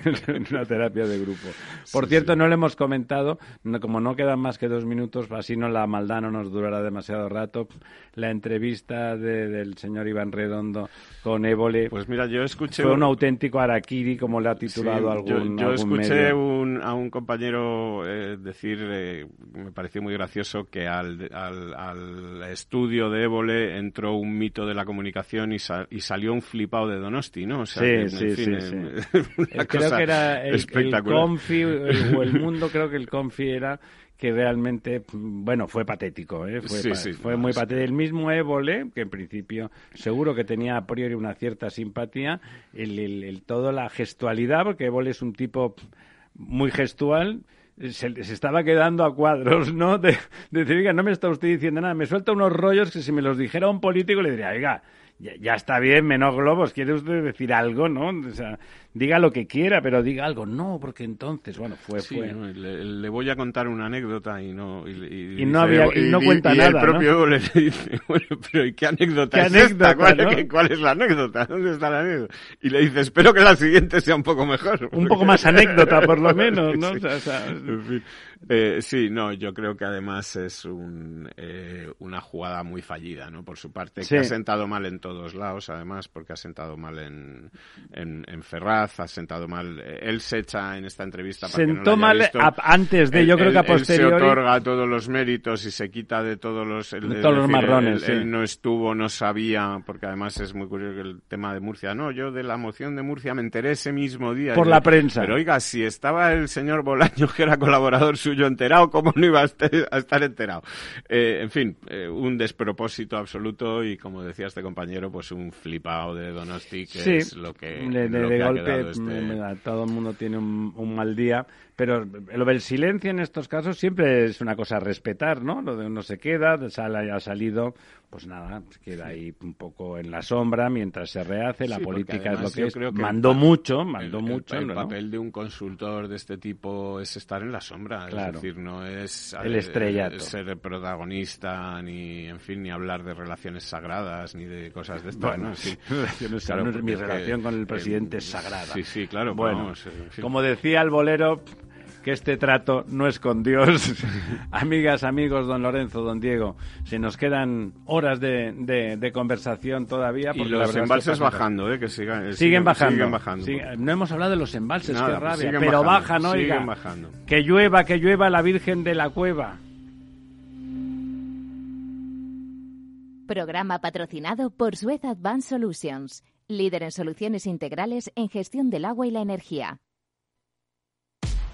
en una terapia de grupo. Por cierto no le hemos comentado como no quedan más que dos minutos así no la maldad no nos durará demasiado rato la entrevista del señor Iván Redondo con Évole pues mira yo escuché fue un, auténtico araquiri como le ha titulado algún yo, yo escuché a un compañero eh, decir eh, me pareció muy gracioso que al, al, al estudio de Évole entró un mito de la comunicación y, y salió un flipado de Donosti, ¿no? sí, sí, sí, creo que era el, el Confi, o el mundo, creo que el Confi era que realmente, bueno, fue patético, ¿eh? fue, fue muy patético. El mismo Évole, que en principio seguro que tenía a priori una cierta simpatía, el, el, todo la gestualidad, porque Évole es un tipo muy gestual, se, estaba quedando a cuadros, ¿no? De, decir, oiga, no me está usted diciendo nada, me suelta unos rollos que si me los dijera un político le diría, oiga, ya, está bien, menos globos, quiere usted decir algo, ¿no? O sea, diga lo que quiera, pero diga algo. No, porque entonces, bueno, fue... fue. le, voy a contar una anécdota y no... Y, no, había, y, no cuenta nada, el propio le dice, bueno, pero ¿y qué anécdota es esta? ¿Cuál, es la anécdota? ¿Dónde está la anécdota? Y le dice, espero que la siguiente sea un poco mejor. Un poco más anécdota, por lo menos, ¿no? O sea, en fin. Eh, sí, no, yo creo que además es un, eh, una jugada muy fallida, ¿no? Por su parte, que ha sentado mal en todos lados, además, porque ha sentado mal en, en, Ferraz, ha sentado mal. Eh, él se echa en esta entrevista. Para Sentó que no mal antes de, yo creo que a posteriori. Él se otorga todos los méritos y se quita de todos los. de todos los marrones. Él, no estuvo, no sabía, porque además es muy curioso el tema de Murcia. No, yo de la moción de Murcia me enteré ese mismo día. Por la prensa. Pero oiga, si estaba el señor Bolaño, que era colaborador suyo enterado, ¿cómo no iba a estar, enterado? Eh, en fin, eh, un despropósito absoluto y como decía este compañero, pues un flipado de Donosti, que es lo que, de, golpe este todo el mundo tiene un, mal día, pero lo del silencio en estos casos siempre es una cosa a respetar, ¿no? Lo de uno se queda, sale, ha salido, pues nada, queda ahí un poco en la sombra mientras se rehace, la política es lo que es. Creo que mandó mucho, mandó mucho. El, papel de un consultor de este tipo es estar en la sombra, es decir, no es el estrellato. ser protagonista ni, en fin, ni hablar de relaciones sagradas ni de cosas de estas. Bueno, sí. mi relación con el presidente es sagrada. Sí, sí, claro. Bueno, como decía el bolero, que este trato no es con Dios. Amigas, amigos, don Lorenzo, don Diego, se nos quedan horas de, de, conversación todavía. Y los embalses bajando, ¿eh? Que sigan, siguen, bajando. no hemos hablado de los embalses, qué rabia. Pero bajan, oiga. bajando. Que llueva, que llueva la Virgen de la Cueva. Programa patrocinado por Suez Advanced Solutions, líder en soluciones integrales en gestión del agua y la energía.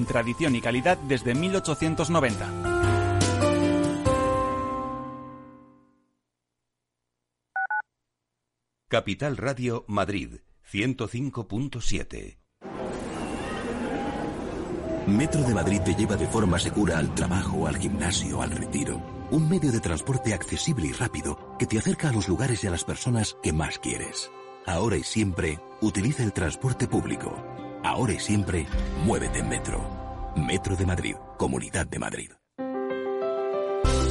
con tradición y calidad desde 1890. Capital Radio Madrid 105.7 Metro de Madrid te lleva de forma segura al trabajo, al gimnasio, al retiro. Un medio de transporte accesible y rápido que te acerca a los lugares y a las personas que más quieres. Ahora y siempre, utiliza el transporte público. Ahora y siempre, muévete en metro. Metro de Madrid, Comunidad de Madrid.